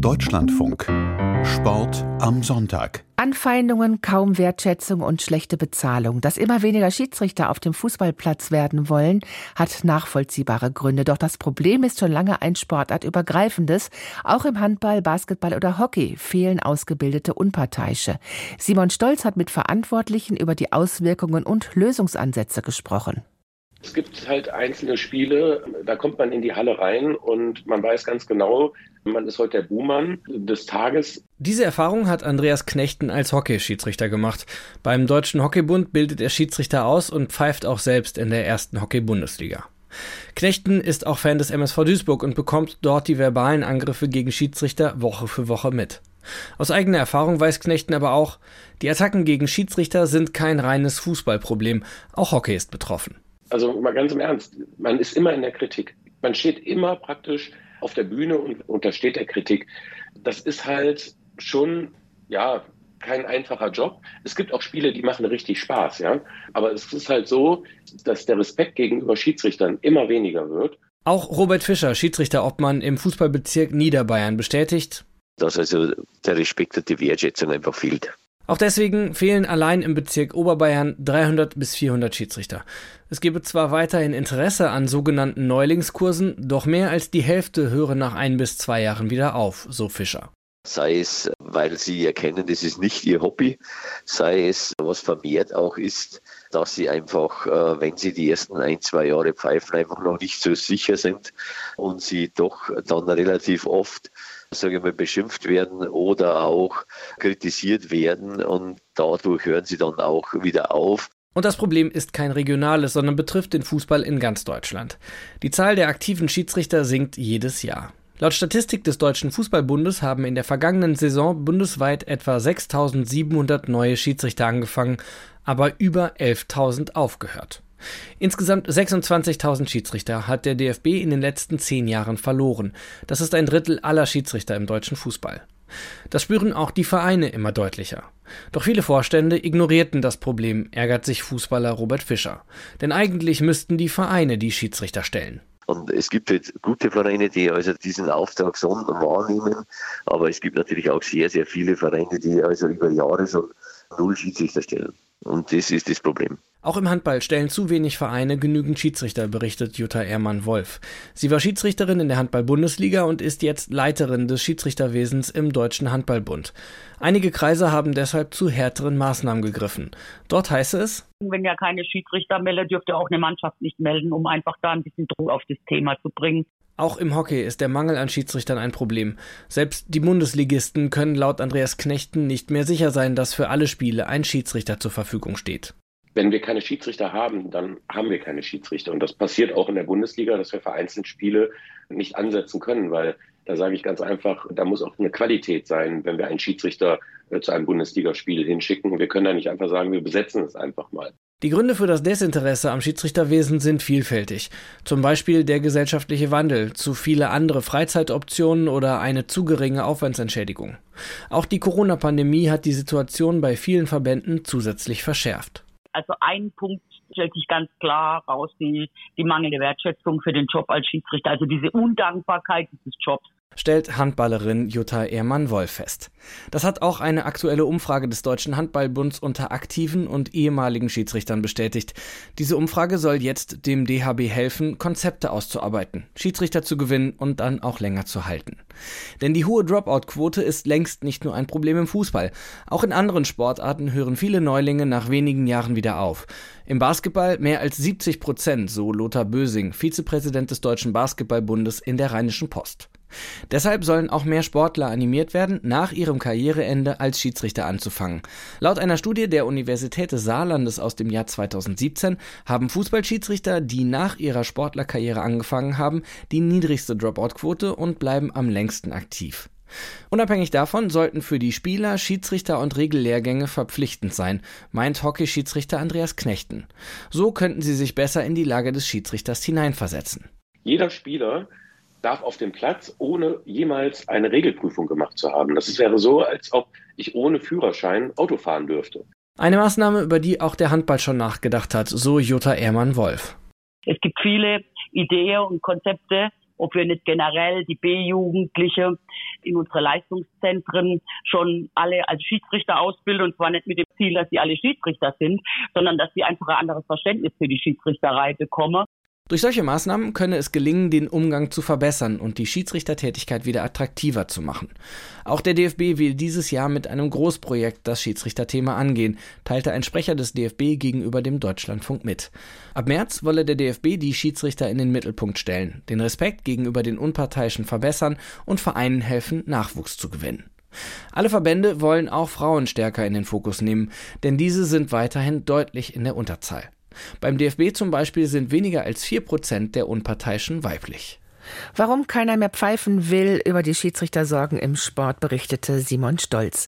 Deutschlandfunk. Sport am Sonntag. Anfeindungen, kaum Wertschätzung und schlechte Bezahlung. Dass immer weniger Schiedsrichter auf dem Fußballplatz werden wollen, hat nachvollziehbare Gründe. Doch das Problem ist schon lange ein sportartübergreifendes. Auch im Handball, Basketball oder Hockey fehlen ausgebildete Unparteiische. Simon Stolz hat mit Verantwortlichen über die Auswirkungen und Lösungsansätze gesprochen. Es gibt halt einzelne Spiele, da kommt man in die Halle rein und man weiß ganz genau, man ist heute der Buhmann des Tages. Diese Erfahrung hat Andreas Knechten als Hockeyschiedsrichter gemacht. Beim Deutschen Hockeybund bildet er Schiedsrichter aus und pfeift auch selbst in der ersten Hockey-Bundesliga. Knechten ist auch Fan des MSV Duisburg und bekommt dort die verbalen Angriffe gegen Schiedsrichter Woche für Woche mit. Aus eigener Erfahrung weiß Knechten aber auch, die Attacken gegen Schiedsrichter sind kein reines Fußballproblem, auch Hockey ist betroffen. Also mal ganz im Ernst, man ist immer in der Kritik. Man steht immer praktisch auf der Bühne und untersteht der Kritik. Das ist halt schon, ja, kein einfacher Job. Es gibt auch Spiele, die machen richtig Spaß, ja. Aber es ist halt so, dass der Respekt gegenüber Schiedsrichtern immer weniger wird. Auch Robert Fischer, Schiedsrichterobmann im Fußballbezirk Niederbayern, bestätigt, dass also der Respekt und die Wertschätzung einfach fehlt. Auch deswegen fehlen allein im Bezirk Oberbayern 300 bis 400 Schiedsrichter. Es gebe zwar weiterhin Interesse an sogenannten Neulingskursen, doch mehr als die Hälfte höre nach ein bis zwei Jahren wieder auf, so Fischer. Sei es, weil sie erkennen, das ist nicht ihr Hobby, sei es, was vermehrt auch ist, dass sie einfach, äh, wenn sie die ersten ein, zwei Jahre pfeifen, einfach noch nicht so sicher sind und sie doch dann relativ oft sage ich mal, beschimpft werden oder auch kritisiert werden und dadurch hören sie dann auch wieder auf. Und das Problem ist kein regionales, sondern betrifft den Fußball in ganz Deutschland. Die Zahl der aktiven Schiedsrichter sinkt jedes Jahr. Laut Statistik des Deutschen Fußballbundes haben in der vergangenen Saison bundesweit etwa 6700 neue Schiedsrichter angefangen, aber über 11.000 aufgehört. Insgesamt 26.000 Schiedsrichter hat der DFB in den letzten zehn Jahren verloren. Das ist ein Drittel aller Schiedsrichter im deutschen Fußball. Das spüren auch die Vereine immer deutlicher. Doch viele Vorstände ignorierten das Problem, ärgert sich Fußballer Robert Fischer. Denn eigentlich müssten die Vereine die Schiedsrichter stellen. Und es gibt jetzt gute Vereine, die also diesen Auftrag schon wahrnehmen, aber es gibt natürlich auch sehr, sehr viele Vereine, die also über Jahre schon null Schiedsrichter stellen. Und das ist das Problem. Auch im Handball stellen zu wenig Vereine genügend Schiedsrichter, berichtet Jutta Ehrmann-Wolf. Sie war Schiedsrichterin in der Handball-Bundesliga und ist jetzt Leiterin des Schiedsrichterwesens im Deutschen Handballbund. Einige Kreise haben deshalb zu härteren Maßnahmen gegriffen. Dort heißt es, wenn ja keine Schiedsrichter meldet, dürfte auch eine Mannschaft nicht melden, um einfach da ein bisschen Druck auf das Thema zu bringen. Auch im Hockey ist der Mangel an Schiedsrichtern ein Problem. Selbst die Bundesligisten können laut Andreas Knechten nicht mehr sicher sein, dass für alle Spiele ein Schiedsrichter zur Verfügung steht. Wenn wir keine Schiedsrichter haben, dann haben wir keine Schiedsrichter. Und das passiert auch in der Bundesliga, dass wir vereinzelt Spiele nicht ansetzen können, weil da sage ich ganz einfach, da muss auch eine Qualität sein, wenn wir einen Schiedsrichter äh, zu einem Bundesligaspiel hinschicken. Wir können da nicht einfach sagen, wir besetzen es einfach mal. Die Gründe für das Desinteresse am Schiedsrichterwesen sind vielfältig. Zum Beispiel der gesellschaftliche Wandel, zu viele andere Freizeitoptionen oder eine zu geringe Aufwandsentschädigung. Auch die Corona-Pandemie hat die Situation bei vielen Verbänden zusätzlich verschärft. Also ein Punkt stellt sich ganz klar raus, die, die mangelnde Wertschätzung für den Job als Schiedsrichter, also diese Undankbarkeit dieses Jobs stellt Handballerin Jutta Ehrmann-Wolf fest. Das hat auch eine aktuelle Umfrage des Deutschen Handballbunds unter aktiven und ehemaligen Schiedsrichtern bestätigt. Diese Umfrage soll jetzt dem DHB helfen, Konzepte auszuarbeiten, Schiedsrichter zu gewinnen und dann auch länger zu halten. Denn die hohe Dropout-Quote ist längst nicht nur ein Problem im Fußball. Auch in anderen Sportarten hören viele Neulinge nach wenigen Jahren wieder auf. Im Basketball mehr als 70 Prozent, so Lothar Bösing, Vizepräsident des Deutschen Basketballbundes in der Rheinischen Post. Deshalb sollen auch mehr Sportler animiert werden, nach ihrem Karriereende als Schiedsrichter anzufangen. Laut einer Studie der Universität des Saarlandes aus dem Jahr 2017 haben Fußballschiedsrichter, die nach ihrer Sportlerkarriere angefangen haben, die niedrigste Dropout-Quote und bleiben am längsten aktiv. Unabhängig davon sollten für die Spieler Schiedsrichter und Regellehrgänge verpflichtend sein, meint Hockeyschiedsrichter Andreas Knechten. So könnten sie sich besser in die Lage des Schiedsrichters hineinversetzen. Jeder Spieler darf auf dem Platz, ohne jemals eine Regelprüfung gemacht zu haben. Das wäre so, als ob ich ohne Führerschein Auto fahren dürfte. Eine Maßnahme, über die auch der Handball schon nachgedacht hat, so Jutta Ehrmann-Wolf. Es gibt viele Ideen und Konzepte, ob wir nicht generell die B-Jugendliche in unsere Leistungszentren schon alle als Schiedsrichter ausbilden und zwar nicht mit dem Ziel, dass sie alle Schiedsrichter sind, sondern dass sie einfach ein anderes Verständnis für die Schiedsrichterei bekommen. Durch solche Maßnahmen könne es gelingen, den Umgang zu verbessern und die Schiedsrichtertätigkeit wieder attraktiver zu machen. Auch der DFB will dieses Jahr mit einem Großprojekt das Schiedsrichterthema angehen, teilte ein Sprecher des DFB gegenüber dem Deutschlandfunk mit. Ab März wolle der DFB die Schiedsrichter in den Mittelpunkt stellen, den Respekt gegenüber den Unparteiischen verbessern und Vereinen helfen, Nachwuchs zu gewinnen. Alle Verbände wollen auch Frauen stärker in den Fokus nehmen, denn diese sind weiterhin deutlich in der Unterzahl. Beim DFB zum Beispiel sind weniger als vier Prozent der Unparteiischen weiblich. Warum keiner mehr pfeifen will, über die Schiedsrichtersorgen im Sport berichtete Simon Stolz.